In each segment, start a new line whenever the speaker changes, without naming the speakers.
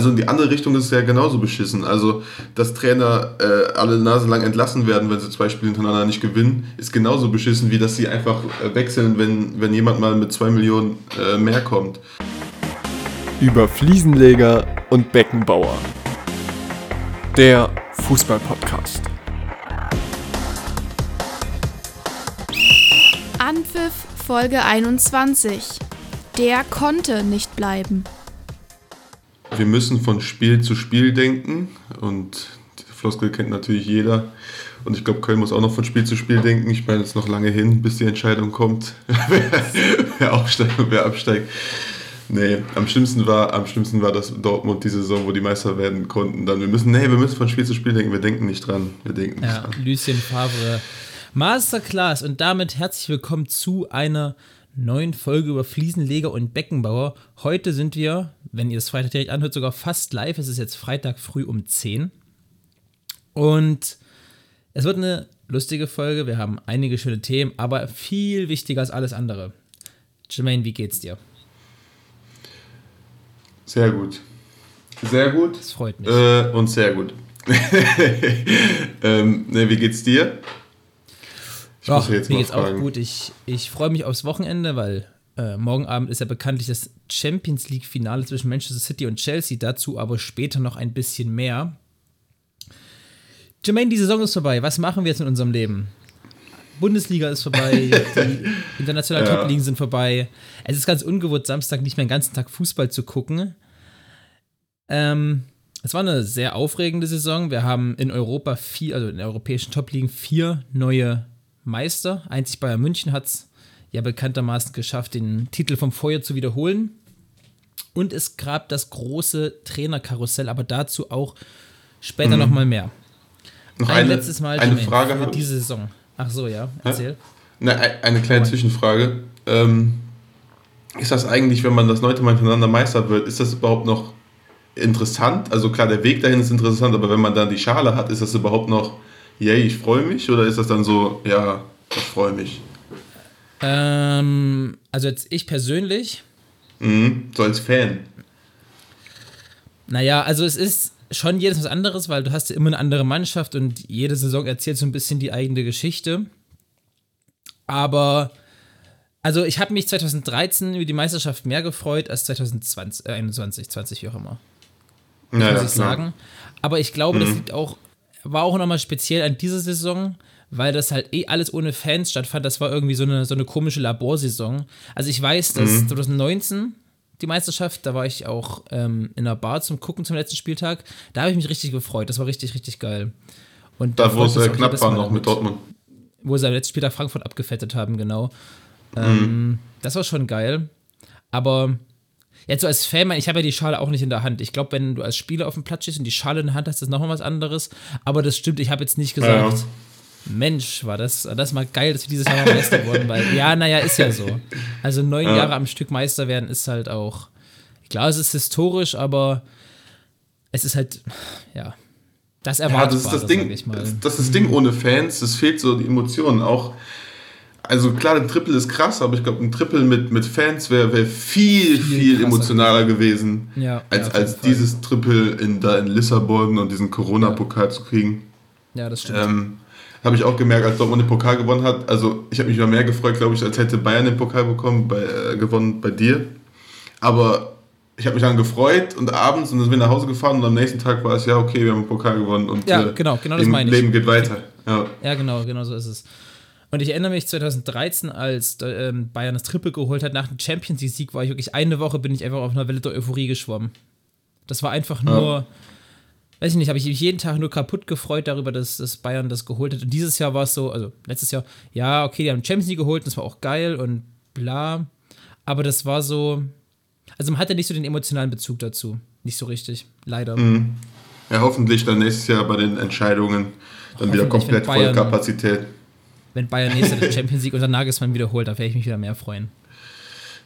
Also in die andere Richtung ist es ja genauso beschissen. Also, dass Trainer äh, alle Nase lang entlassen werden, wenn sie zwei Spiele hintereinander nicht gewinnen, ist genauso beschissen, wie dass sie einfach äh, wechseln, wenn, wenn jemand mal mit zwei Millionen äh, mehr kommt.
Über Fliesenleger und Beckenbauer. Der Fußball-Podcast.
Anpfiff Folge 21. Der konnte nicht bleiben
wir müssen von Spiel zu Spiel denken und die Floskel kennt natürlich jeder. Und ich glaube, Köln muss auch noch von Spiel zu Spiel denken. Ich meine, es ist noch lange hin, bis die Entscheidung kommt, wer aufsteigt und wer absteigt. Nee, am schlimmsten war, am schlimmsten war das Dortmund die Saison, wo die Meister werden konnten. Dann wir müssen, nee, wir müssen von Spiel zu Spiel denken. Wir denken nicht dran. Wir denken
ja,
dran.
Lucien Favre. Masterclass und damit herzlich willkommen zu einer neuen Folge über Fliesenleger und Beckenbauer. Heute sind wir, wenn ihr das Freitag direkt anhört, sogar fast live. Es ist jetzt Freitag früh um 10. Und es wird eine lustige Folge. Wir haben einige schöne Themen, aber viel wichtiger als alles andere. Jermaine, wie geht's dir?
Sehr gut. Sehr gut.
Das freut mich.
Äh, und sehr gut. ähm, ne, wie geht's dir?
Jetzt mir geht's fragen. auch gut. Ich, ich freue mich aufs Wochenende, weil äh, morgen Abend ist ja bekanntlich das Champions League-Finale zwischen Manchester City und Chelsea. Dazu aber später noch ein bisschen mehr. Jermaine, die Saison ist vorbei. Was machen wir jetzt in unserem Leben? Bundesliga ist vorbei, die internationalen ja. Top-Ligen sind vorbei. Es ist ganz ungewohnt, Samstag nicht mehr den ganzen Tag Fußball zu gucken. Ähm, es war eine sehr aufregende Saison. Wir haben in Europa vier, also in europäischen Top-Ligen vier neue Meister. Einzig Bayern München hat es ja bekanntermaßen geschafft, den Titel vom Feuer zu wiederholen. Und es gab das große Trainerkarussell, aber dazu auch später mhm. nochmal mehr.
Noch ein eine, letztes Mal eine Frage
für diese Saison. Ach so, ja, erzähl.
Na, eine kleine Zwischenfrage. Ähm, ist das eigentlich, wenn man das neunte Mal hintereinander Meister wird, ist das überhaupt noch interessant? Also klar, der Weg dahin ist interessant, aber wenn man dann die Schale hat, ist das überhaupt noch yay, ich freue mich? Oder ist das dann so, ja, ich freue mich?
Ähm, also jetzt ich persönlich.
Mhm, so als Fan.
Naja, also es ist schon jedes was anderes, weil du hast ja immer eine andere Mannschaft und jede Saison erzählt so ein bisschen die eigene Geschichte. Aber, also ich habe mich 2013 über die Meisterschaft mehr gefreut als 2020, äh, 21, 20, wie auch immer. Ja, muss ich sagen. Aber ich glaube, mhm. das liegt auch war auch nochmal speziell an dieser Saison, weil das halt eh alles ohne Fans stattfand. Das war irgendwie so eine, so eine komische Laborsaison. Also ich weiß, dass mhm. 2019 die Meisterschaft, da war ich auch ähm, in einer Bar zum Gucken zum letzten Spieltag. Da habe ich mich richtig gefreut. Das war richtig, richtig geil.
Und da, wo es äh, knapp war noch mit Dortmund.
Wo sie am letzten Spieltag Frankfurt abgefettet haben, genau. Ähm, mhm. Das war schon geil. Aber Jetzt so als Fan, ich habe ja die Schale auch nicht in der Hand. Ich glaube, wenn du als Spieler auf dem Platz stehst und die Schale in der Hand hast, ist das nochmal was anderes. Aber das stimmt, ich habe jetzt nicht gesagt, ja. Mensch, war das, das mal geil, dass wir dieses Jahr Meister wurden, weil, ja, naja, ist ja so. Also neun ja. Jahre am Stück Meister werden ist halt auch, klar, es ist historisch, aber es ist halt, ja, das erwartet
ja, das ist das Ding, das, das ist das Ding ohne Fans, es fehlt so die Emotionen auch also klar, ein Triple ist krass, aber ich glaube, ein Triple mit, mit Fans wäre wär viel, viel, viel emotionaler gewesen,
ja,
als, ja, als dieses Triple in, da in Lissabon und diesen Corona-Pokal ja. zu kriegen.
Ja, das stimmt.
Ähm, habe ich auch gemerkt, als Dortmund den Pokal gewonnen hat. Also ich habe mich mal mehr gefreut, glaube ich, als hätte Bayern den Pokal bekommen, bei, äh, gewonnen bei dir. Aber ich habe mich dann gefreut und abends und dann sind wir nach Hause gefahren und am nächsten Tag war es ja okay, wir haben den Pokal gewonnen und
ja, äh, genau, genau das
meine ich. Leben geht weiter. Ja.
ja, genau, genau so ist es. Und ich erinnere mich 2013, als ähm, Bayern das Triple geholt hat, nach dem Champions League-Sieg war ich wirklich eine Woche, bin ich einfach auf einer Welle der Euphorie geschwommen. Das war einfach nur, ja. weiß ich nicht, habe ich mich jeden Tag nur kaputt gefreut darüber, dass, dass Bayern das geholt hat. Und dieses Jahr war es so, also letztes Jahr, ja, okay, die haben Champions League geholt, das war auch geil und bla. Aber das war so, also man hatte nicht so den emotionalen Bezug dazu. Nicht so richtig, leider.
Mhm. Ja, hoffentlich dann nächstes Jahr bei den Entscheidungen dann wieder komplett volle Kapazität
wenn Bayern nächstes Jahr Champions League unter Nagelsmann wiederholt, da werde ich mich wieder mehr freuen.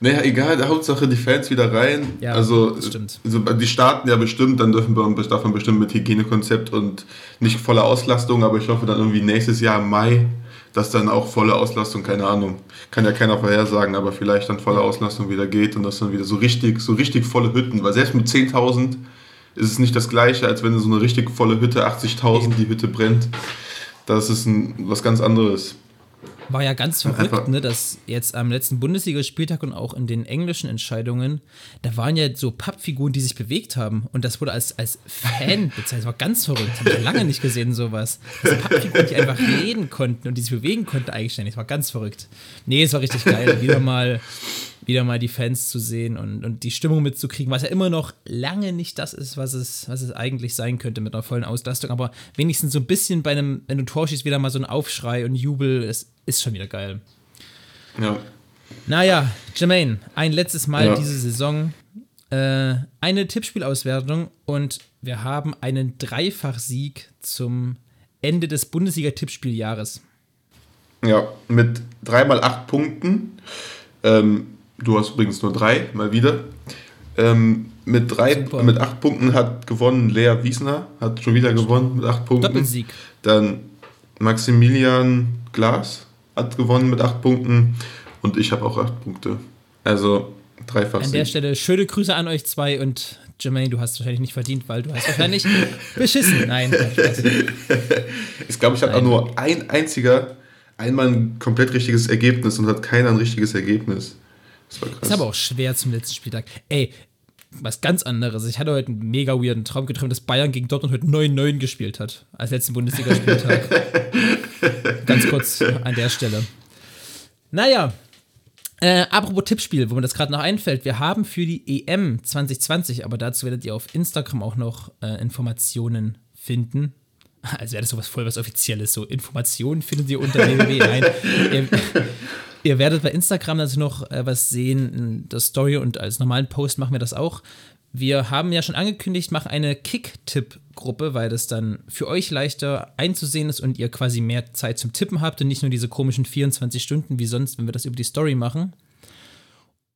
Naja, egal, Hauptsache die Fans wieder rein.
Ja,
also, das stimmt. Also, die starten ja bestimmt, dann dürfen wir davon bestimmt mit Hygienekonzept und nicht voller Auslastung, aber ich hoffe dann irgendwie nächstes Jahr im Mai, dass dann auch volle Auslastung, keine Ahnung, kann ja keiner vorhersagen, aber vielleicht dann volle Auslastung wieder geht und das dann wieder so richtig, so richtig volle Hütten, weil selbst mit 10.000 ist es nicht das gleiche, als wenn so eine richtig volle Hütte, 80.000, die Hütte brennt. Das ist ein, was ganz anderes.
War ja ganz verrückt, ne, dass jetzt am letzten Bundesligaspieltag und auch in den englischen Entscheidungen, da waren ja so Pappfiguren, die sich bewegt haben. Und das wurde als, als Fan bezeichnet. Das war ganz verrückt. Habe ich lange nicht gesehen, sowas. Also Pappfiguren, die einfach reden konnten und die sich bewegen konnten eigenständig. Das war ganz verrückt. Nee, es war richtig geil. Wieder mal wieder mal die Fans zu sehen und, und die Stimmung mitzukriegen, was ja immer noch lange nicht das ist, was es, was es eigentlich sein könnte mit einer vollen Auslastung. Aber wenigstens so ein bisschen bei einem, wenn du Tor schießt, wieder mal so ein Aufschrei und Jubel, es ist schon wieder geil.
Ja.
Naja, Jermaine, ein letztes Mal ja. diese Saison. Äh, eine Tippspielauswertung und wir haben einen Dreifachsieg zum Ende des Bundesliga-Tippspieljahres.
Ja, mit dreimal acht Punkten. Ähm, Du hast übrigens nur drei, mal wieder. Ähm, mit, drei, mit acht Punkten hat gewonnen Lea Wiesner, hat schon wieder gewonnen mit acht Punkten.
Doppelsieg.
Dann Maximilian Glas hat gewonnen mit acht Punkten und ich habe auch acht Punkte. Also dreifach.
An der Stelle schöne Grüße an euch zwei und Jermaine, du hast wahrscheinlich nicht verdient, weil du hast wahrscheinlich beschissen. Nein.
Ich glaube, ich habe auch nur ein einziger einmal ein komplett richtiges Ergebnis und hat keiner ein richtiges Ergebnis.
Das war krass. Ist aber auch schwer zum letzten Spieltag. Ey, was ganz anderes. Ich hatte heute einen mega weirden Traum geträumt, dass Bayern gegen Dortmund heute 9-9 gespielt hat. Als letzten Bundesligaspieltag. ganz kurz an der Stelle. Naja, äh, apropos Tippspiel, wo mir das gerade noch einfällt, wir haben für die EM 2020, aber dazu werdet ihr auf Instagram auch noch äh, Informationen finden. Als wäre das sowas voll was Offizielles. So, Informationen findet ihr unter www. Nein. Ihr werdet bei Instagram also noch äh, was sehen der Story und als normalen Post machen wir das auch. Wir haben ja schon angekündigt, machen eine Kick-Tipp-Gruppe, weil das dann für euch leichter einzusehen ist und ihr quasi mehr Zeit zum Tippen habt und nicht nur diese komischen 24 Stunden wie sonst, wenn wir das über die Story machen.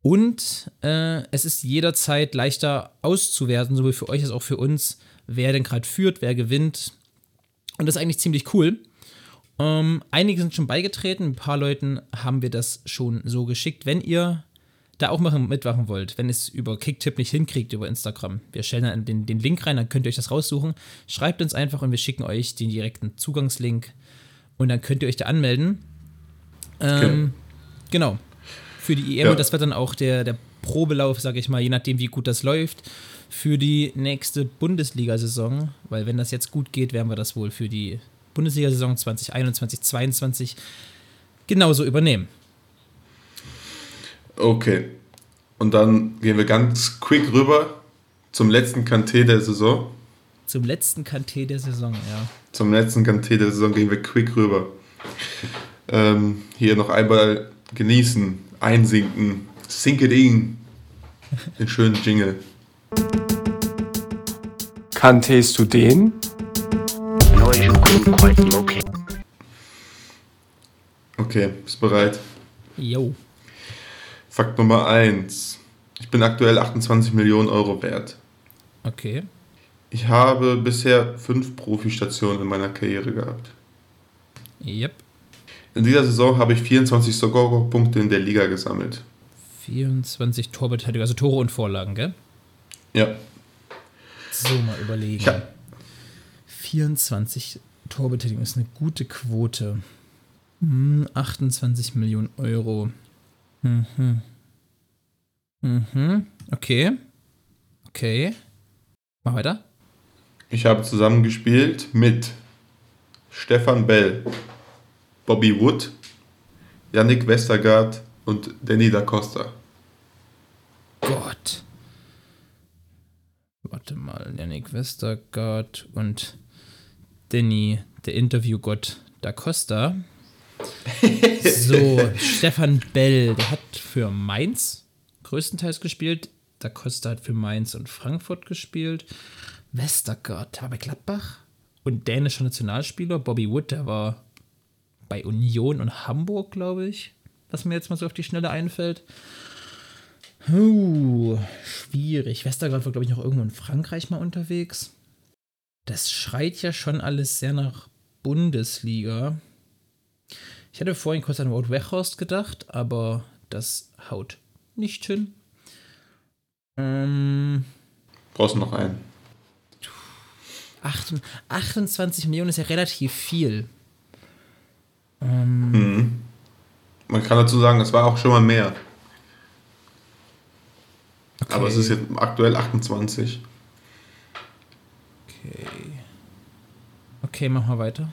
Und äh, es ist jederzeit leichter auszuwerten, sowohl für euch als auch für uns, wer denn gerade führt, wer gewinnt. Und das ist eigentlich ziemlich cool. Ähm, einige sind schon beigetreten, ein paar Leuten haben wir das schon so geschickt. Wenn ihr da auch machen, mitmachen wollt, wenn es über Kicktip nicht hinkriegt über Instagram, wir stellen dann den, den Link rein, dann könnt ihr euch das raussuchen. Schreibt uns einfach und wir schicken euch den direkten Zugangslink und dann könnt ihr euch da anmelden. Ähm, okay. Genau. Für die EM ja. und das wird dann auch der, der Probelauf, sage ich mal, je nachdem, wie gut das läuft, für die nächste Bundesliga-Saison. Weil wenn das jetzt gut geht, werden wir das wohl für die Bundesliga-Saison 2021-22 genauso übernehmen.
Okay. Und dann gehen wir ganz quick rüber zum letzten Kanté der Saison.
Zum letzten Kanté der Saison, ja.
Zum letzten Kanté der Saison gehen wir quick rüber. Ähm, hier noch einmal genießen, einsinken, sink it in. Den schönen Jingle.
Kanntest du den?
Okay, bist bereit?
Jo.
Fakt Nummer 1. Ich bin aktuell 28 Millionen Euro wert.
Okay.
Ich habe bisher fünf Profistationen in meiner Karriere gehabt.
Yep.
In dieser Saison habe ich 24 Scorerpunkte in der Liga gesammelt.
24 Torbeteiligung, also Tore und Vorlagen, gell?
Ja.
So, mal überlegen. Hab, 24 Torbetätigung ist eine gute Quote. Hm, 28 Millionen Euro. Mhm. Mhm. Okay. Okay. Mach weiter.
Ich habe zusammengespielt mit Stefan Bell, Bobby Wood, Yannick Westergaard und Danny da Costa.
Gott. Warte mal, Yannick Westergaard und Danny, der Interviewgott Da Costa. so, Stefan Bell, der hat für Mainz größtenteils gespielt. Da Costa hat für Mainz und Frankfurt gespielt. Westergaard war bei Gladbach und dänischer Nationalspieler. Bobby Wood, der war bei Union und Hamburg, glaube ich, was mir jetzt mal so auf die Schnelle einfällt. Uh, schwierig. Westergaard war, glaube ich, noch irgendwo in Frankreich mal unterwegs das schreit ja schon alles sehr nach Bundesliga. Ich hatte vorhin kurz an Wout Weghorst gedacht, aber das haut nicht hin. Ähm,
Brauchst du noch einen?
8, 28 Millionen ist ja relativ viel.
Mhm. Man kann dazu sagen, es war auch schon mal mehr.
Okay.
Aber es ist jetzt aktuell 28.
Okay, mach mal weiter.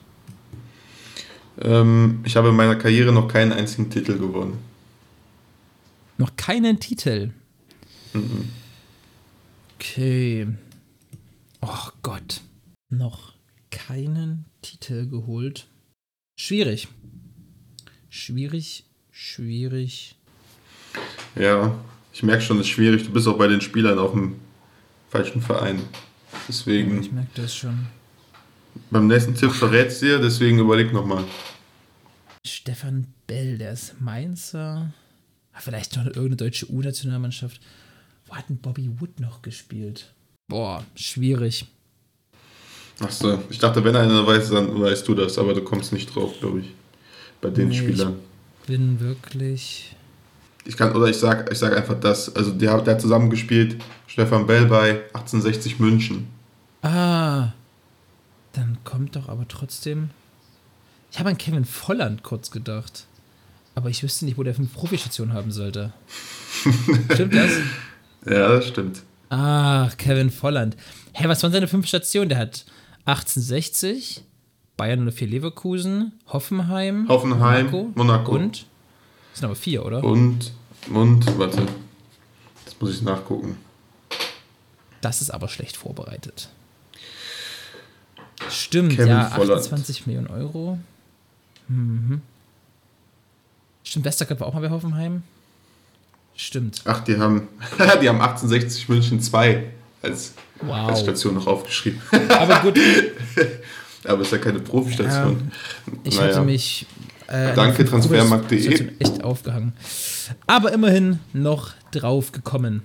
Ähm, ich habe in meiner Karriere noch keinen einzigen Titel gewonnen.
Noch keinen Titel. Okay. Oh Gott. Noch keinen Titel geholt. Schwierig. Schwierig, schwierig.
Ja, ich merke schon, es ist schwierig. Du bist auch bei den Spielern auf dem falschen Verein. Deswegen,
Ich merke das schon.
Beim nächsten Tipp verrätst dir, deswegen überleg nochmal.
Stefan Bell, der ist Mainzer. Ah, Vielleicht noch irgendeine deutsche U-Nationalmannschaft. Wo hat denn Bobby Wood noch gespielt? Boah, schwierig.
Achso, ich dachte, wenn einer weiß, dann weißt du das, aber du kommst nicht drauf, glaube ich. Bei den
Nee,
Spielern.
Bin wirklich.
Ich kann, oder ich sag, ich sag einfach das. Also der, der hat zusammengespielt, Stefan Bell bei 1860 München.
Ah. Dann kommt doch aber trotzdem. Ich habe an Kevin Volland kurz gedacht. Aber ich wüsste nicht, wo der fünf Profistation haben sollte. Stimmt das?
Ja, das stimmt.
Ach, Kevin Volland. Hä, was waren seine fünf Stationen? Der hat 1860, Bayern 04 Leverkusen, Hoffenheim,
Hoffenheim, Monaco.
und. Das sind aber vier, oder?
Und, und, warte. Jetzt muss ich nachgucken.
Das ist aber schlecht vorbereitet. Stimmt,
Kevin
ja,
Volland.
28 Millionen Euro. Mhm. Stimmt, Westergaard war auch mal bei Hoffenheim. Stimmt.
Ach, die haben, die haben 1860 München 2 als,
Wow.
als Station noch aufgeschrieben.
Aber gut,
Aber ist ja keine Profistation.
ich
Naja.
hatte mich. Äh,
Danke, transfermarkt.de.
Echt aufgehangen. Aber immerhin noch drauf gekommen.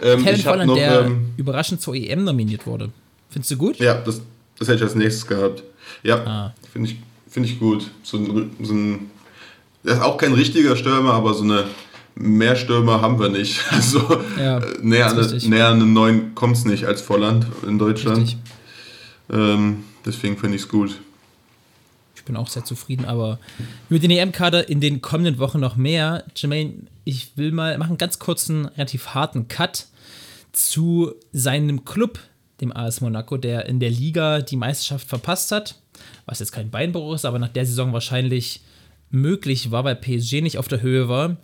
Ähm,
Kevin Volland,
noch,
der
ähm,
überraschend zur EM nominiert wurde. Findest du gut?
ja, das, das hätte ich als nächstes gehabt. Ja,
Ah.
finde ich, find ich gut. So ein, so ein, das ist auch kein richtiger Stürmer, aber so eine Mehrstürmer haben wir nicht. Also
Ja,
äh, näher, an,
richtig.
näher an einen neuen kommt es nicht als Volland in Deutschland. Ähm, deswegen finde ich es gut.
Ich bin auch sehr zufrieden, aber über den EM-Kader in den kommenden Wochen noch mehr. Jermaine, ich will mal machen einen ganz kurzen, relativ harten Cut zu seinem Club, dem AS Monaco, der in der Liga die Meisterschaft verpasst hat. Was jetzt kein Beinbruch ist, aber nach der Saison wahrscheinlich möglich war, weil PSG nicht auf der Höhe war.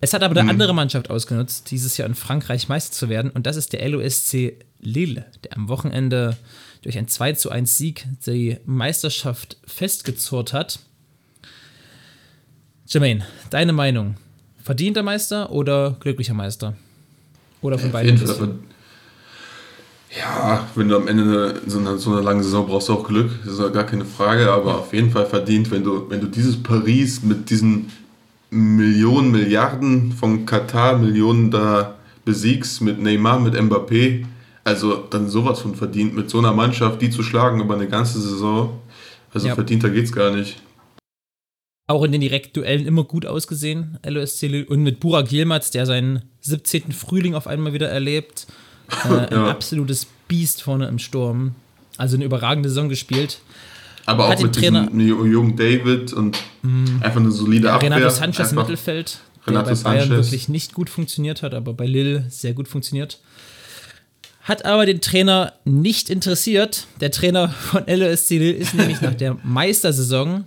Es hat aber eine andere Mannschaft ausgenutzt, dieses Jahr in Frankreich Meister zu werden, und das ist der LOSC Lille, der am Wochenende durch ein 2 zu 1 Sieg die Meisterschaft festgezurrt hat. Jermaine, deine Meinung? Verdienter Meister oder glücklicher Meister? Oder von
Auf
beiden? ein
jeden Fall. Ja, wenn du am Ende so, eine, so eine lange Saison brauchst du auch Glück, das ist ja gar keine Frage, aber auf jeden Fall verdient, wenn du, wenn du dieses Paris mit diesen Millionen, Milliarden von Katar, Millionen da besiegst, mit Neymar, mit Mbappé, also dann sowas von verdient, mit so einer Mannschaft, die zu schlagen über eine ganze Saison, also
Ja.
verdienter geht's gar nicht.
Auch in den Direktduellen immer gut ausgesehen, LOSC. Und mit Burak Yilmaz, der seinen 17. Frühling auf einmal wieder erlebt. Äh, ein
Ja.
absolutes Biest vorne im Sturm. Also eine überragende Saison gespielt.
Aber
Hat
auch mit
Trainer-
diesem jungen David und einfach eine solide Abwehr.
Renato Sanchez im Mittelfeld,
Renato
der bei Bayern
Sanchez.
wirklich nicht gut funktioniert hat, aber bei Lille sehr gut funktioniert. Hat aber den Trainer nicht interessiert. Der Trainer von LOSC Lille ist nämlich nach der Meistersaison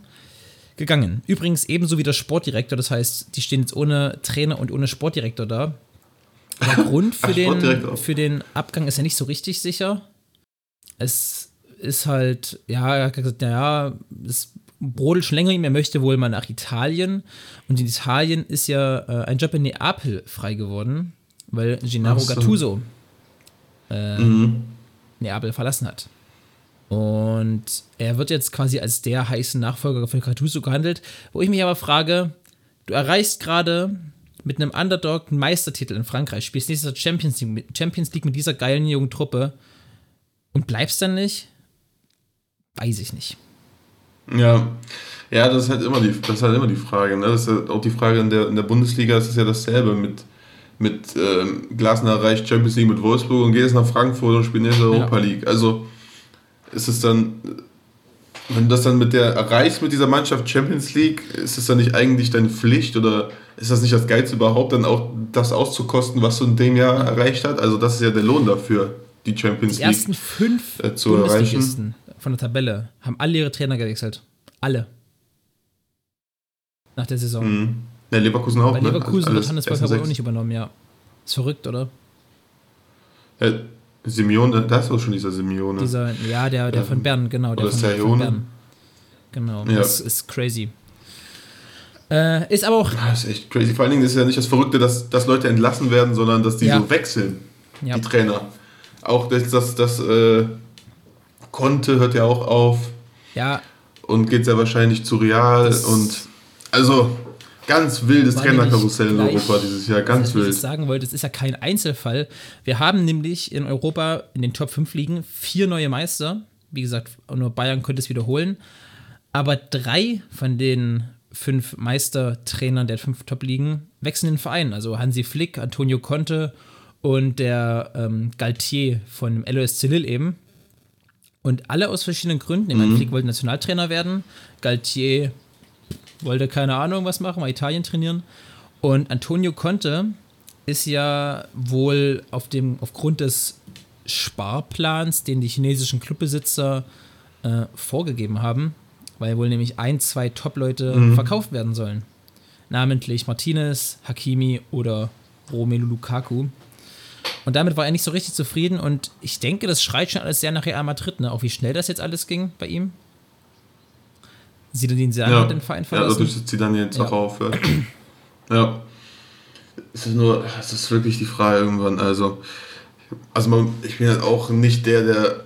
gegangen. Übrigens ebenso wie der Sportdirektor, das heißt, die stehen jetzt ohne Trainer und ohne Sportdirektor da. Der Grund für, den, für den Abgang ist ja nicht so richtig sicher. Es ist halt, ja, er hat gesagt, naja, es brodelt schon länger ihm, er möchte wohl mal nach Italien. Und in Italien ist ja äh, ein Job in Neapel frei geworden, weil Gennaro
so.
Gattuso
Mhm.
Neapel verlassen hat. Und er wird jetzt quasi als der heiße Nachfolger von Gattuso gehandelt, wo ich mich aber frage, du erreichst gerade mit einem Underdog einen Meistertitel in Frankreich, spielst nächstes Jahr Champions League, mit- Champions League mit dieser geilen jungen Truppe und bleibst dann nicht? Weiß ich nicht.
Ja, ja, das ist halt immer die, das ist halt immer die Frage. Ne? Das ist halt auch die Frage in der, in der Bundesliga, ist es ja dasselbe mit, mit ähm, Glasner erreicht Champions League mit Wolfsburg und geht jetzt nach Frankfurt und spielt nächste Europa League. Also ist es dann, wenn du das dann mit der erreichst mit dieser Mannschaft Champions League, ist es dann nicht eigentlich deine Pflicht oder ist das nicht das Geilste überhaupt, dann auch das auszukosten, was du in dem Jahr erreicht hast? Also das ist ja der Lohn dafür, die Champions
Die
League
ersten fünf
äh, zu erreichen.
Von der Tabelle haben alle ihre Trainer gewechselt. Alle. Nach der Saison.
Mhm. Ja, Leverkusen auch.
Bei
ne?
Leverkusen
Also
wird Hannes Wolf auch nicht übernommen, ja. Ist verrückt, oder?
Ja, Simeone, das ist auch schon dieser Simeone.
Dieser, ja, der, der von
Ähm,
Bern, genau. Der
oder
von, von
Serione.
Bern. Genau,
Ja.
das ist crazy. Äh, ist aber auch,
Das ist echt crazy. Vor allen Dingen ist ja nicht das Verrückte, dass, dass Leute entlassen werden, sondern dass die
Ja.
so wechseln,
ja,
die Trainer. Auch das, das, das äh, Conte hört ja auch auf
ja,
und geht sehr wahrscheinlich zu Real
Das-
und also ganz wildes Trainerkarussell in Europa dieses Jahr, ganz
was ich
wild.
sagen wollte, es ist ja kein Einzelfall. Wir haben nämlich in Europa in den Top 5 Ligen vier neue Meister. Wie gesagt, nur Bayern konnte es wiederholen. Aber drei von den fünf Meistertrainern der fünf Top-Ligen wechseln den Verein. Also Hansi Flick, Antonio Conte und der ähm, Galtier von LOSC Lille eben. Und alle aus verschiedenen Gründen. Ich meine, Flick wollte Nationaltrainer werden. Galtier wollte keine Ahnung was machen, mal Italien trainieren. Und Antonio Conte ist ja wohl auf dem, aufgrund des Sparplans, den die chinesischen Clubbesitzer äh, vorgegeben haben, weil wohl nämlich ein, zwei Top-Leute verkauft werden sollen. Namentlich Martinez, Hakimi oder Romelu Lukaku. Und damit war er nicht so richtig zufrieden und ich denke, das schreit schon alles sehr nach Real Madrid, ne? Auch wie schnell das jetzt alles ging bei ihm. Zinedine Zidane
Ja,
hat den Verein
ja
verlassen.
dadurch, sie dann jetzt
Ja.
auch aufhört. ja. Es ist nur, es ist wirklich die Frage irgendwann. Also, also man, ich bin halt auch nicht der, der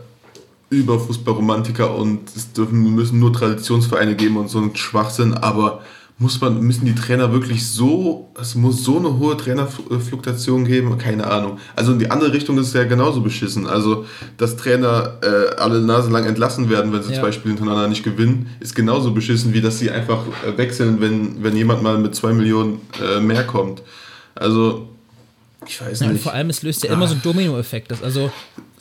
über Fußballromantiker und es dürfen, müssen nur Traditionsvereine geben und so ein Schwachsinn, aber muss man, müssen die Trainer wirklich so, es muss so eine hohe Trainerfluktuation geben? Keine Ahnung. Also in die andere Richtung ist es ja genauso beschissen. Also, dass Trainer äh, alle Nase lang entlassen werden, wenn sie
Ja.
zwei Spiele hintereinander nicht gewinnen, ist genauso beschissen, wie dass sie einfach äh, wechseln, wenn, wenn jemand mal mit zwei Millionen äh, mehr kommt. Also, ich weiß
Ja,
nicht.
vor allem, es löst ja immer so einen Dominoeffekt. Also,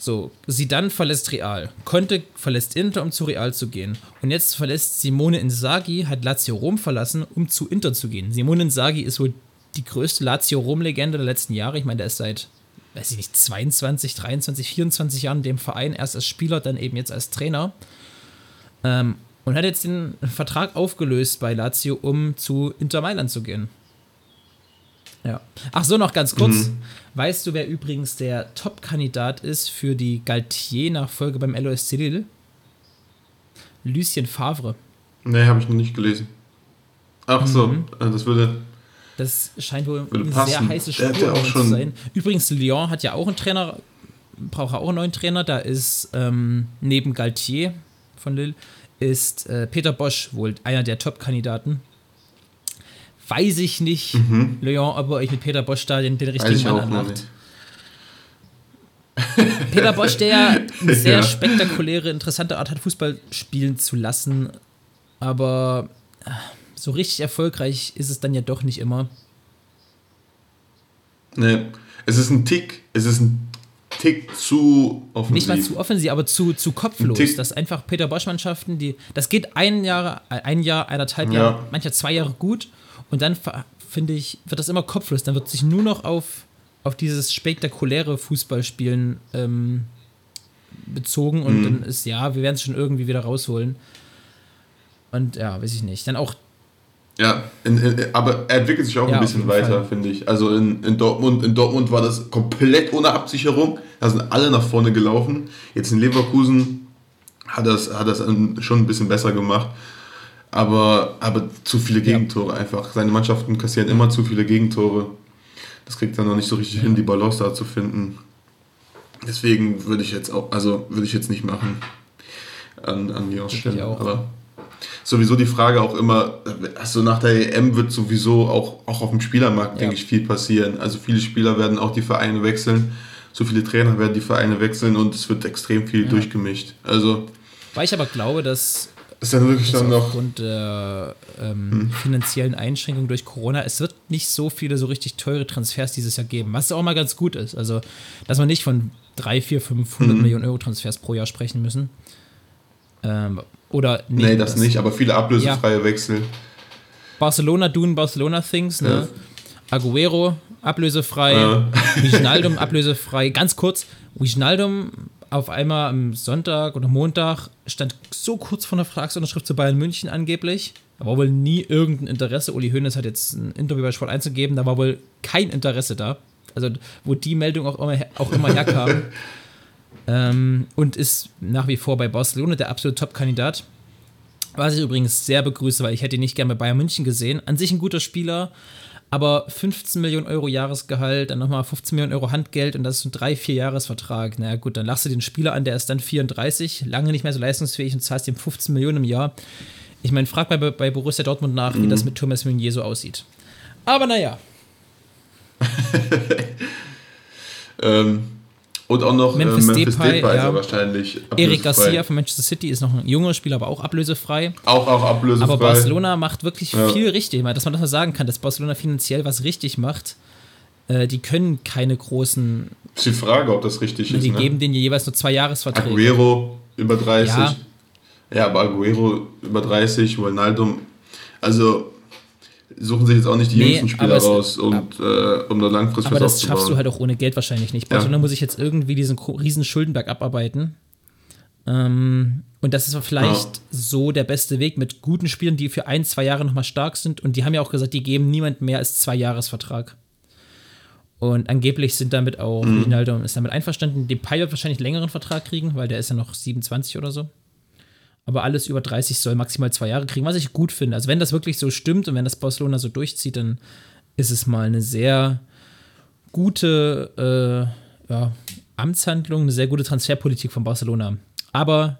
so, Sidan verlässt Real, Conte verlässt Inter, um zu Real zu gehen. Und jetzt verlässt Simone Inzaghi, hat Lazio Rom verlassen, um zu Inter zu gehen. Simone Inzaghi ist wohl die größte Lazio-Rom-Legende der letzten Jahre. Ich meine, der ist seit, weiß ich nicht, 22, 23, 24 Jahren dem Verein, erst als Spieler, dann eben jetzt als Trainer. Ähm, und hat jetzt den Vertrag aufgelöst bei Lazio, um zu Inter Mailand zu gehen. Ja. Ach so, noch ganz kurz. Weißt du, wer übrigens der Top-Kandidat ist für die Galtier-Nachfolge beim LOSC Lille? Lucien Favre.
Nee, habe ich noch nicht gelesen. Ach so,
Mhm.
äh, das würde.
Das scheint wohl eine
passen.
sehr heiße Spur zu sein. Übrigens, Lyon hat ja auch einen Trainer, braucht auch einen neuen Trainer. Da ist ähm, neben Galtier von Lille ist äh, Peter Bosch wohl einer der Top-Kandidaten. Weiß ich nicht, Lyon, ob ihr euch mit Peter Bosch da den, den
Mhm.
Richtigen
ich
Mann anmacht. Peter Bosch, der ja eine sehr
Ja.
spektakuläre, interessante Art hat, Fußball spielen zu lassen. Aber äh, so richtig erfolgreich ist es dann ja doch nicht immer.
Nee, es ist ein Tick, es ist ein Tick zu offensiv.
Nicht mal zu offensiv, aber zu, zu kopflos. Dass einfach Peter Bosch-Mannschaften, die. Das geht ein Jahr, ein Jahr, eineinhalb
Ja.
Jahre, manchmal zwei Jahre gut. Und dann finde ich, wird das immer kopflos. Dann wird sich nur noch auf, auf dieses spektakuläre Fußballspielen ähm, bezogen und
Mhm.
dann ist, ja, wir werden es schon irgendwie wieder rausholen. Und ja, weiß ich nicht. Dann auch
Ja, in, in, aber er entwickelt sich auch
Ja,
ein bisschen weiter, finde ich. Also in, in, Dortmund, in Dortmund war das komplett ohne Absicherung. Da sind alle nach vorne gelaufen. Jetzt in Leverkusen hat das, hat das schon ein bisschen besser gemacht. Aber, aber zu viele
Ja.
Gegentore einfach. Seine Mannschaften kassieren immer zu viele Gegentore. Das kriegt er noch nicht so richtig hin, die Balance da zu finden. Deswegen würde ich jetzt auch, also würde ich jetzt nicht machen an, an Lyons Stelle. Aber sowieso die Frage auch immer, also nach der EM wird sowieso auch, auch auf dem Spielermarkt,
Ja.
denke ich, viel passieren. Also viele Spieler werden auch die Vereine wechseln, so viele Trainer werden die Vereine wechseln und es wird extrem viel durchgemischt. Also
Weil ich aber glaube, dass
ist dann wirklich
das
dann noch.
aufgrund der ähm, finanziellen Einschränkungen durch Corona, es wird nicht so viele so richtig teure Transfers dieses Jahr geben, was auch mal ganz gut ist. Also, dass man nicht von 3, 4, 500 Millionen Euro Transfers pro Jahr sprechen müssen. Ähm, oder
nicht. Nee, das, das, nicht, aber viele ablösefreie ja. Wechsel.
Barcelona doing Barcelona things, ne? Ja. Aguero ablösefrei, ja. Wijnaldum ablösefrei. Ganz kurz, Wijnaldum auf einmal am Sonntag oder Montag stand so kurz vor der Vertragsunterschrift zu Bayern München angeblich. Da war wohl nie irgendein Interesse. Uli Hoeneß hat jetzt ein Interview bei Sport 1 gegeben, da war wohl kein Interesse da. Also, wo die Meldung auch immer, auch immer herkam. ähm, und ist nach wie vor bei Barcelona der absolute Top-Kandidat. Was ich übrigens sehr begrüße, weil ich hätte ihn nicht gerne bei Bayern München gesehen. An sich ein guter Spieler, aber 15 Millionen Euro Jahresgehalt, dann nochmal 15 Millionen Euro Handgeld und das ist ein 3-4-Jahres-Vertrag. Na naja, gut, dann lachst du den Spieler an, der ist dann 34, lange nicht mehr so leistungsfähig und zahlst ihm 15 Millionen im Jahr. Ich meine, frag mal bei, bei Borussia Dortmund nach, mhm. wie das mit Thomas Meunier so aussieht. Aber naja.
ähm, und auch noch
Memphis, äh, Memphis Depay,
Depay
ja.
wahrscheinlich.
Eric Garcia von Manchester City ist noch ein junger Spieler, aber auch ablösefrei.
Auch, auch ablösefrei.
Aber Barcelona macht wirklich ja. viel richtig. Dass man das mal sagen kann, dass Barcelona finanziell was richtig macht. Äh, die können keine großen.
Ist die Frage, ob das richtig
die
ist.
Die ne? geben denen jeweils nur zwei Jahresverträge.
Aguero über 30. Ja, ja aber Aguero über 30, Ronaldo. Also suchen sich jetzt auch nicht die nee, jüngsten Spieler raus, und, äh, um da langfristig
aber was aufzubauen. Aber das schaffst du halt auch ohne Geld wahrscheinlich nicht. Barcelona ja. muss ich jetzt irgendwie diesen riesen Schuldenberg abarbeiten. Ähm, und das ist vielleicht ja. so der beste Weg mit guten Spielern, die für ein, zwei Jahre nochmal stark sind. Und die haben ja auch gesagt, die geben niemand mehr als zwei Jahresvertrag. Und angeblich sind damit auch, mhm. Ronaldo ist damit einverstanden. Depay wird wahrscheinlich einen längeren Vertrag kriegen, weil der ist ja noch 27 oder so aber alles über 30 soll maximal zwei Jahre kriegen, was ich gut finde. Also wenn das wirklich so stimmt und wenn das Barcelona so durchzieht, dann ist es mal eine sehr gute äh, ja, Amtshandlung, eine sehr gute Transferpolitik von Barcelona. Aber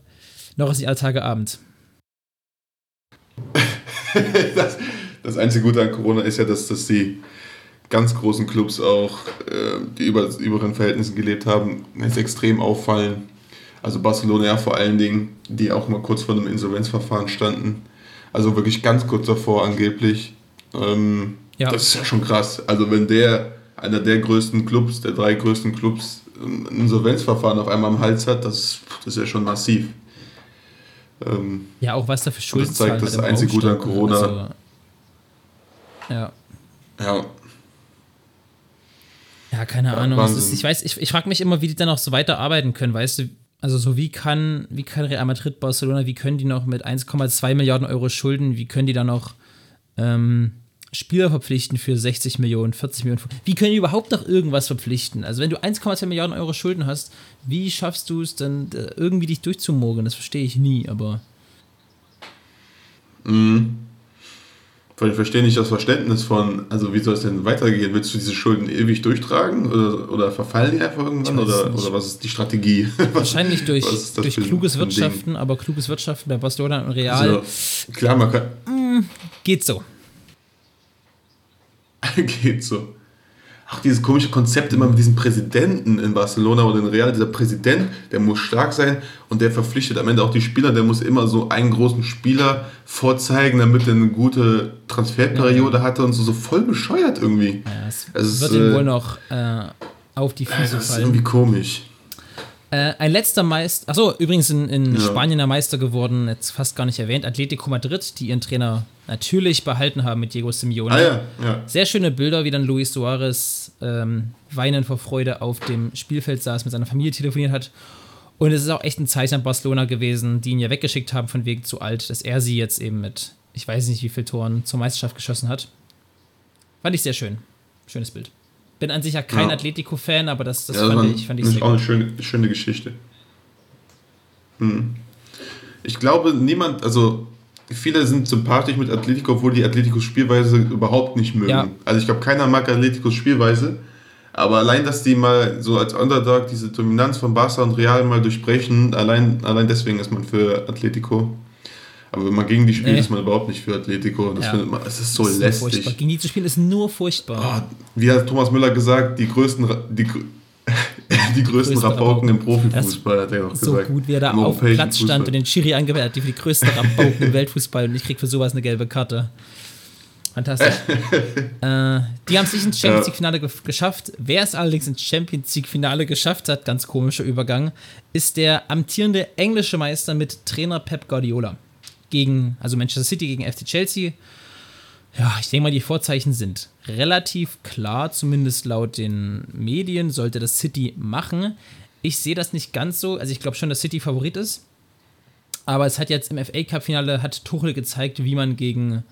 noch ist nicht alle Tage Abend.
das, das einzige Gute an Corona ist ja, dass, dass die ganz großen Clubs auch, äh, die über, über ihren Verhältnissen gelebt haben, jetzt extrem auffallen also Barcelona ja vor allen Dingen, die auch mal kurz vor einem Insolvenzverfahren standen. Also wirklich ganz kurz davor angeblich. Ähm, ja. Das ist ja schon krass. Also wenn der, einer der größten Clubs, der drei größten Clubs, ein Insolvenzverfahren auf einmal am Hals hat, das, das ist ja schon massiv.
Ähm, ja, auch was da für Schulden
Das zeigt das einzige Gute an Corona. Also,
ja.
Ja.
Ja, keine ja, Ahnung. Ist, ich weiß, ich, ich frage mich immer, wie die dann auch so weiterarbeiten können. Weißt du, also so wie kann, wie kann Real Madrid, Barcelona, wie können die noch mit 1,2 Milliarden Euro Schulden, wie können die dann noch ähm, Spieler verpflichten für 60 Millionen, 40 Millionen? Wie können die überhaupt noch irgendwas verpflichten? Also wenn du 1,2 Milliarden Euro Schulden hast, wie schaffst du es dann äh, irgendwie dich durchzumogeln? Das verstehe ich nie, aber.
Mhm. Ich verstehe nicht das Verständnis von, also wie soll es denn weitergehen? Willst du diese Schulden ewig durchtragen oder, oder verfallen die einfach irgendwann oder, oder was ist die Strategie?
Wahrscheinlich durch, durch kluges Wirtschaften, Ding? aber kluges Wirtschaften bei Barcelona und Real. Also,
klar, man kann.
Mm, geht so.
geht so auch dieses komische Konzept immer mit diesem Präsidenten in Barcelona oder in Real, dieser Präsident, der muss stark sein und der verpflichtet am Ende auch die Spieler, der muss immer so einen großen Spieler vorzeigen, damit er eine gute Transferperiode ja. hatte und so, so voll bescheuert irgendwie.
Ja, es also wird ihm äh, wohl noch äh, auf die Füße fallen. Das ist
irgendwie komisch.
Äh, ein letzter Meister, achso, übrigens in, in ja. Spanien der Meister geworden, jetzt fast gar nicht erwähnt, Atletico Madrid, die ihren Trainer natürlich behalten haben mit Diego Simeone.
Ah, ja, ja.
Sehr schöne Bilder, wie dann Luis Suarez ähm, weinend vor Freude auf dem Spielfeld saß, mit seiner Familie telefoniert hat. Und es ist auch echt ein Zeichen an Barcelona gewesen, die ihn ja weggeschickt haben von Weg zu alt, dass er sie jetzt eben mit, ich weiß nicht wie viel Toren zur Meisterschaft geschossen hat. Fand ich sehr schön. Schönes Bild. Bin an sich ja kein ja. Atletico-Fan, aber das, das ja, fand, ich, fand ich
sehr ist auch eine schöne, schöne Geschichte. Hm. Ich glaube, niemand, also viele sind sympathisch mit Atletico, obwohl die Atleticos Spielweise überhaupt nicht mögen. Ja. Also ich glaube, keiner mag Atleticos Spielweise. Aber allein, dass die mal so als Underdog diese Dominanz von Barca und Real mal durchbrechen, allein, allein deswegen ist man für Atletico. Aber wenn man gegen die spielt, nee. ist man überhaupt nicht für Atletico. Das ja. findet man, es ist so das ist lästig.
Gegen die zu spielen ist nur furchtbar.
Oh, wie hat Thomas Müller gesagt, die größten, die, die größten Rabauken im Profifußball, hat er auch
so
gesagt.
So gut, wie er da auf Platz stand und den Schiri angemeldet hat, die für die größten Rabauken im Weltfußball und ich krieg für sowas eine gelbe Karte. Fantastisch. äh, die haben es nicht ins Champions League-Finale ge geschafft. Wer es allerdings ins Champions League-Finale geschafft hat, ganz komischer Übergang, ist der amtierende englische Meister mit Trainer Pep Guardiola. Gegen, also Manchester City gegen FC Chelsea. Ja, ich denke mal, die Vorzeichen sind relativ klar, zumindest laut den Medien sollte das City machen. Ich sehe das nicht ganz so. Also ich glaube schon, dass City Favorit ist. Aber es hat jetzt im FA Cup-Finale hat Tuchel gezeigt, wie man gegen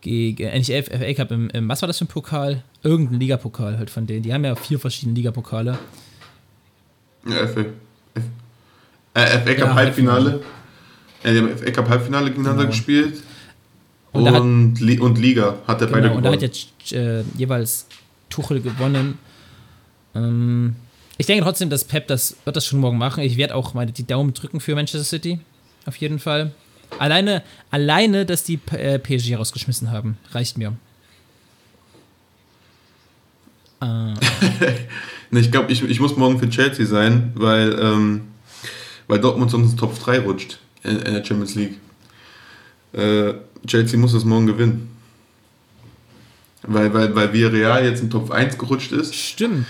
gegen, äh, nicht FA Cup, im, im, was war das für ein Pokal? Irgendein Ligapokal halt von denen. Die haben ja vier verschiedene Ligapokale.
Ja, FA, F, äh, FA Cup ja, Halbfinale. Ja, die haben FA Cup Halbfinale gegeneinander genau. gespielt. Und, und, hat, und, Liga hat er genau, beide gewonnen.
Und da hat jetzt äh, jeweils Tuchel gewonnen. Ähm, ich denke trotzdem, dass Pep das wird das schon morgen machen. Ich werde auch meine die Daumen drücken für Manchester City. Auf jeden Fall. Alleine, alleine, dass die äh, PSG rausgeschmissen haben, reicht mir.
Äh. ich glaube, ich, ich muss morgen für Chelsea sein, weil, ähm, weil Dortmund sonst Top 3 rutscht in, der Champions League. Äh, Chelsea muss das morgen gewinnen. Weil, weil, weil Villarreal jetzt in Top 1 gerutscht ist.
Stimmt.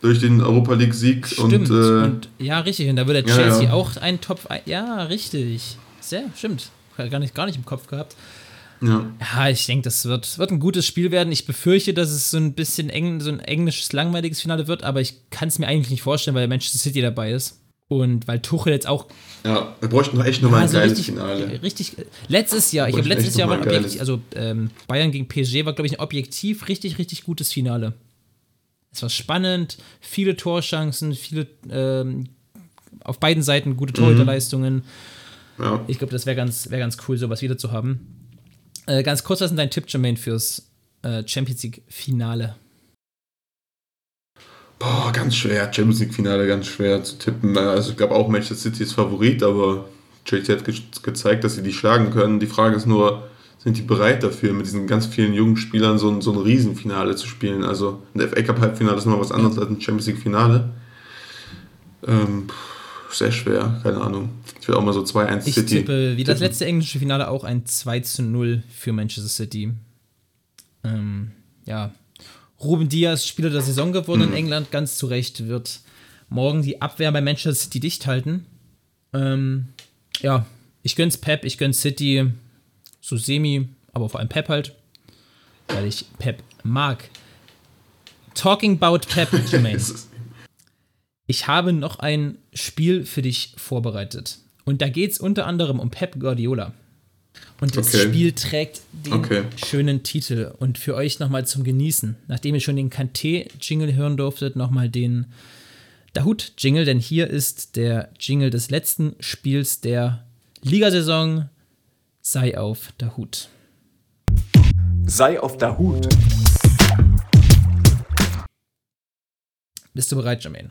Durch den Europa League-Sieg.
Stimmt. Und, äh, und, ja, richtig. Und da würde Chelsea ja, ja. auch ein Top 1. Ja, richtig. Sehr, stimmt. Gar nicht, gar nicht im Kopf gehabt. Ja. ja, ich denke, das wird, wird ein gutes Spiel werden. Ich befürchte, dass es so ein bisschen eng, so ein englisches, langweiliges Finale wird, aber ich kann es mir eigentlich nicht vorstellen, weil Manchester City dabei ist. Und weil Tuchel jetzt auch.
Ja, wir bräuchten doch echt nochmal ja, ein geiles richtig, Finale.
Richtig. Letztes Jahr, ich habe letztes Jahr mal objektiv, also ähm, Bayern gegen PSG war, glaube ich, ein objektiv richtig, richtig gutes Finale. Es war spannend, viele Torchancen, viele ähm, auf beiden Seiten gute Torhüterleistungen. Mhm. Ja. Ich glaube, das wäre ganz, wär ganz cool, sowas wieder zu haben. Äh, ganz kurz, was ist dein Tipp, Jermaine, fürs äh, Champions League-Finale?
Boah, ganz schwer. Champions League-Finale ganz schwer zu tippen. Also ich glaube auch Manchester City ist Favorit, aber Chelsea hat ge gezeigt, dass sie die schlagen können. Die Frage ist nur, sind die bereit dafür, mit diesen ganz vielen jungen Spielern so ein, so ein Riesenfinale zu spielen? Also ein FA Cup Halbfinale ist nochmal was anderes als ein Champions League Finale. Ähm, sehr schwer, keine Ahnung. Ich will auch mal so 2-1
City. Ich tippe, wie das letzte englische Finale, auch ein 2 0 für Manchester City. Ähm, ja. Ruben Diaz, Spieler der Saison geworden mhm. in England, ganz zu Recht, wird morgen die Abwehr bei Manchester City dicht halten. Ähm, ja, ich gönn's Pep, ich gönn's City so semi, aber vor allem Pep halt, weil ich Pep mag. Talking about Pep, Jermaine. Ich habe noch ein Spiel für dich vorbereitet. Und da geht es unter anderem um Pep Guardiola. Und das okay. Spiel trägt den okay. schönen Titel. Und für euch nochmal zum Genießen, nachdem ihr schon den Kanté-Jingle hören durftet, nochmal den Dahut-Jingle, denn hier ist der Jingle des letzten Spiels der Ligasaison. Sei auf Dahut.
Sei auf Dahut.
Bist du bereit, Jermaine?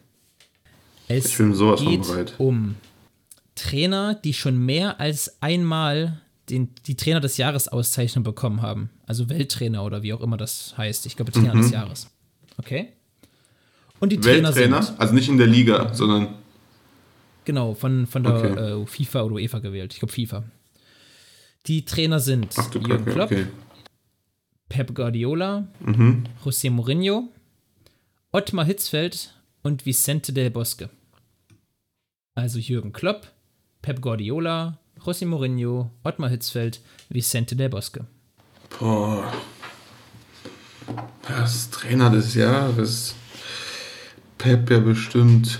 Es ich bin sowas geht von bereit.
um Trainer, die schon mehr als einmal den, die Trainer des Jahres Auszeichnung bekommen haben. Also Welttrainer oder wie auch immer das heißt. Ich glaube, Trainer mhm. des Jahres. Okay? Und die Trainer
Welttrainer? sind. Also nicht in der Liga, sondern.
Genau, von, von der okay. äh, FIFA oder UEFA gewählt. Ich glaube, FIFA. Die Trainer sind Ach, Jürgen Kacke, Klopp, okay. Pep Guardiola, mhm. José Mourinho, Ottmar Hitzfeld und Vicente del Bosque. Also Jürgen Klopp, Pep Guardiola, José Mourinho, Ottmar Hitzfeld, Vicente del Bosque.
Boah. Das Trainer des Jahres. Pep ja bestimmt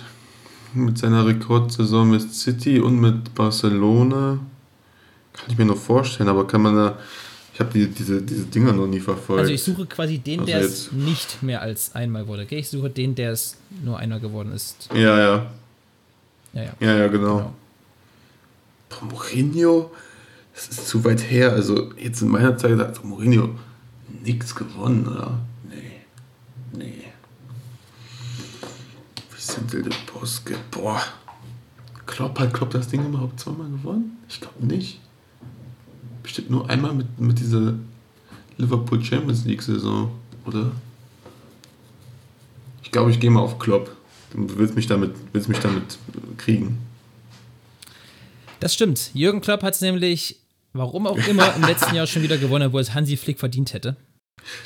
mit seiner Rekordsaison mit City und mit Barcelona. Kann ich mir noch vorstellen, aber kann man da. Ich habe die, diese, diese Dinger noch nie verfolgt.
Also ich suche quasi den, also der es nicht mehr als einmal wurde. Okay? Ich suche den, der es nur einmal geworden ist.
Ja, ja.
Ja, ja.
Ja, ja, genau. genau. Mourinho, das ist zu weit her. Also jetzt in meiner Zeit hat Mourinho nichts gewonnen, oder? Nee. Nee. Vicente de Bosque, boah. Klopp hat Klopp das Ding überhaupt zweimal gewonnen? Ich glaube nicht. Bestimmt nur einmal mit, mit dieser Liverpool Champions League Saison, oder? Ich glaube, ich gehe mal auf Klopp. Du willst mich damit, willst mich damit kriegen.
Das stimmt. Jürgen Klopp hat es nämlich warum auch immer, im letzten Jahr schon wieder gewonnen, obwohl es Hansi Flick verdient hätte.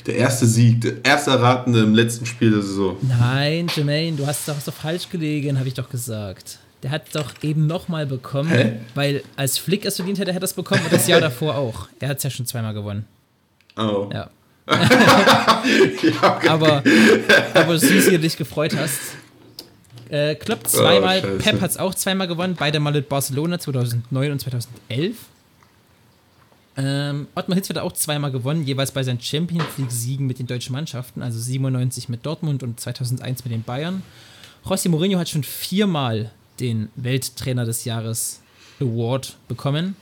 Der erste Sieg, der erste Erratende im letzten Spiel der Saison.
Nein, Jermaine, du hast doch so falsch gelegen, habe ich doch gesagt. Der hat doch eben nochmal bekommen,
Hä?
weil als Flick es verdient hätte, hätte er es bekommen und das Jahr davor auch. Er hat es ja schon zweimal gewonnen.
Oh.
Ja.
Ja, okay.
Aber, aber süß, wie du dich gefreut hast. Äh, Klopp zweimal,
Oh.
Pep hat es auch zweimal gewonnen, beide Mal mit Barcelona 2009 und 2011. Ähm, Ottmar Hitzfeld hat auch zweimal gewonnen, jeweils bei seinen Champions League-Siegen mit den deutschen Mannschaften, also 97 mit Dortmund und 2001 mit den Bayern. José Mourinho hat schon viermal den Welttrainer des Jahres Award bekommen.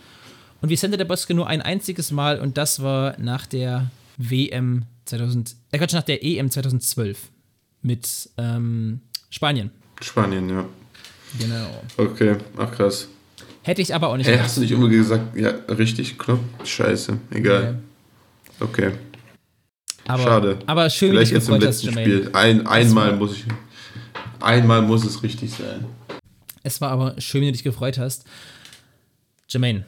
Und Vicente der Bosque nur ein einziges Mal und das war nach der WM 2000, äh Quatsch, nach der EM 2012 mit ähm, Spanien.
Spanien, ja.
Genau.
Okay, ach krass.
Hätte ich aber auch nicht gemacht.
hast du nicht immer gesagt, ja, richtig, Klopp? Scheiße, egal. Okay,
Aber,
schade.
Aber schön,
vielleicht
dich
jetzt im
gefreut hast,
letzten
Jermaine.
Spiel. Ein, einmal muss ich, einmal muss es richtig sein.
Es war aber schön, wie du dich gefreut hast. Jermaine,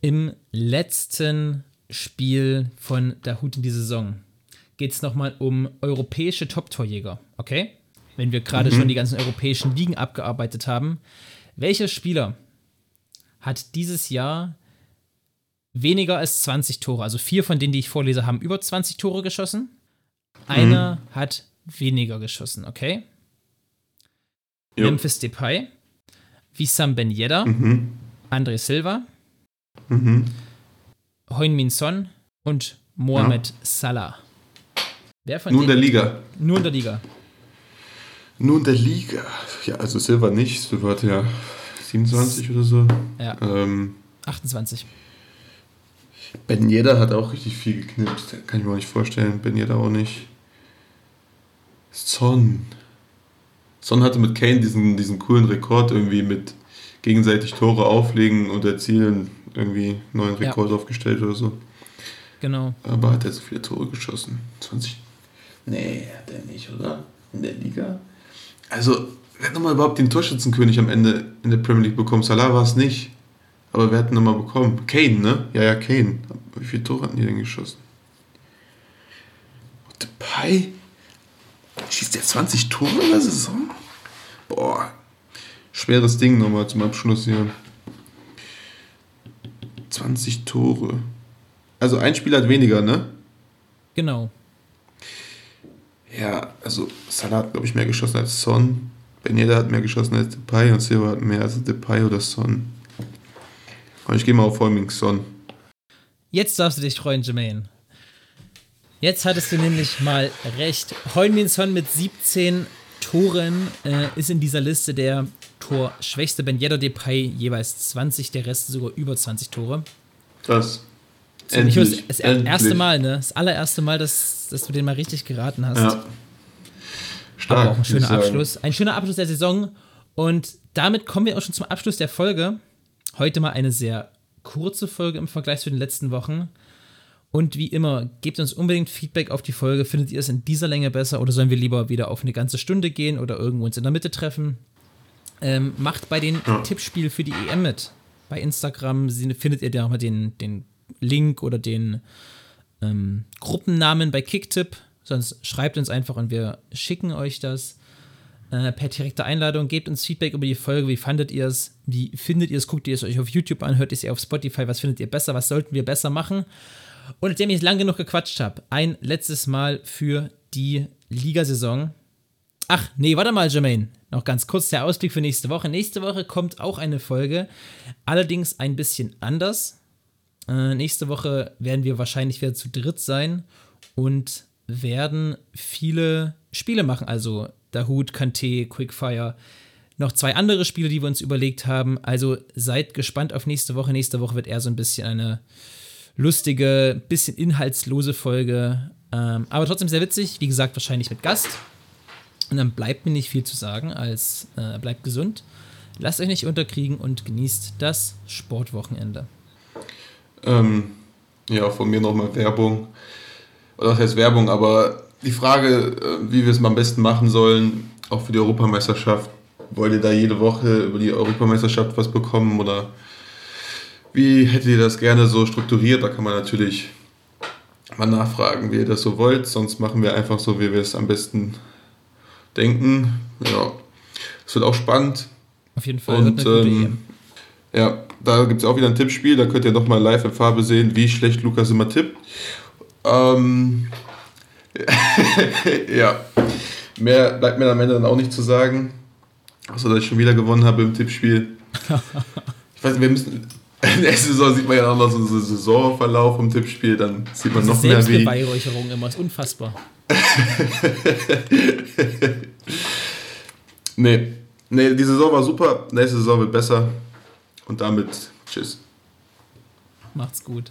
im letzten Spiel von der Hut in die Saison geht es nochmal um europäische Top-Torjäger, okay? Wenn wir gerade schon die ganzen europäischen Ligen abgearbeitet haben. Welcher Spieler hat dieses Jahr weniger als 20 Tore, also vier von denen, die ich vorlese, haben über 20 Tore geschossen? Einer hat weniger geschossen, okay?
Jo.
Memphis Depay, Wissam Ben Yedder,
Mhm.
André Silva,
Mhm.
Heung-Min Son und Mohamed Salah. Wer von
Nur in der? Liga.
Nur in der Liga.
Nur in der Liga. Ja, also Silver nicht. Silver hatte ja 27 oder so.
Ja,
Ähm,
28.
Ben Yedder hat auch richtig viel geknipst. Kann ich mir auch nicht vorstellen. Ben Yedder auch nicht. Son. Son hatte mit Kane diesen, diesen coolen Rekord irgendwie mit gegenseitig Tore auflegen und erzielen irgendwie einen neuen
Ja.
Rekord aufgestellt oder so.
Genau.
Aber hat er so viele Tore geschossen? 20? Nee, hat er nicht, oder? In der Liga? Also, wer hat nochmal überhaupt den Torschützenkönig am Ende in der Premier League bekommen? Salah war es nicht. Aber wer hat ihn nochmal bekommen? Kane, ne? Ja, ja, Kane. Wie viele Tore hatten die denn geschossen? Und Depay? Schießt der 20 Tore in der Saison? Boah. Schweres Ding nochmal zum Abschluss hier. 20 Tore. Also ein Spieler hat weniger, ne?
Genau.
Ja, also Salah hat, glaube ich, mehr geschossen als Son. Ben Yedder hat mehr geschossen als Depay und Silva hat mehr als Depay oder Son. Aber ich gehe mal auf Heuming Son.
Jetzt darfst du dich freuen, Jermaine. Jetzt hattest du nämlich mal recht. Heung-Min Son mit 17 Toren äh, ist in dieser Liste der Torschwächste. Ben Yedder Depay jeweils 20, der Rest sogar über 20 Tore.
Krass.
Ich muss, das
endlich.
erste Mal, ne? Das allererste Mal, dass, dass du den mal richtig geraten hast.
Ja. Stark.
Aber auch ein schöner
ich.
Abschluss. Ein schöner Abschluss der Saison. Und damit kommen wir auch schon zum Abschluss der Folge. Heute mal eine sehr kurze Folge im Vergleich zu den letzten Wochen. Und wie immer, gebt uns unbedingt Feedback auf die Folge. Findet ihr es in dieser Länge besser oder sollen wir lieber wieder auf eine ganze Stunde gehen oder irgendwo uns in der Mitte treffen? Ähm, macht bei den
Ja.
Tippspiel für die EM mit. Bei Instagram findet ihr da nochmal den, den Link oder den ähm, Gruppennamen bei Kicktip. Sonst schreibt uns einfach und wir schicken euch das äh, per direkte Einladung. Gebt uns Feedback über die Folge. Wie fandet ihr es? Wie findet ihr es? Guckt ihr es euch auf YouTube an? Hört ihr es auf Spotify? Was findet ihr besser? Was sollten wir besser machen? Und nachdem ich lang genug gequatscht habe, ein letztes Mal für die Ligasaison. Ach, nee, warte mal, Jermaine. Noch ganz kurz der Ausblick für nächste Woche. Nächste Woche kommt auch eine Folge, allerdings ein bisschen anders. Äh, nächste Woche werden wir wahrscheinlich wieder zu dritt sein und werden viele Spiele machen. Also Dahut, Kante, Quickfire, noch zwei andere Spiele, die wir uns überlegt haben. Also seid gespannt auf nächste Woche. Nächste Woche wird eher so ein bisschen eine lustige, bisschen inhaltslose Folge. Ähm, aber trotzdem sehr witzig. Wie gesagt, wahrscheinlich mit Gast. Und dann bleibt mir nicht viel zu sagen, als äh, bleibt gesund, lasst euch nicht unterkriegen und genießt das Sportwochenende.
Ähm, ja, von mir nochmal Werbung. Oder was heißt Werbung, aber die Frage, äh, wie wir es mal am besten machen sollen, auch für die Europameisterschaft. Wollt ihr da jede Woche über die Europameisterschaft was bekommen oder Wie hättet ihr das gerne so strukturiert? Da kann man natürlich mal nachfragen, wie ihr das so wollt. Sonst machen wir einfach so, wie wir es am besten denken. Ja, es wird auch spannend.
Auf jeden Fall.
Und ähm, ja, da gibt es auch wieder ein Tippspiel. Da könnt ihr nochmal live in Farbe sehen, wie schlecht Lukas immer tippt. Ähm, ja, mehr bleibt mir am Ende dann auch nicht zu sagen. Außer, dass ich schon wieder gewonnen habe im Tippspiel. Ich weiß nicht, wir müssen. In der Saison sieht man ja auch noch so einen Saisonverlauf im Tippspiel, dann sieht man noch mehr wie.
Beweihräucherung immer, ist unfassbar.
nee. Nee, die Saison war super, nächste Saison wird besser. Und damit tschüss.
Macht's gut.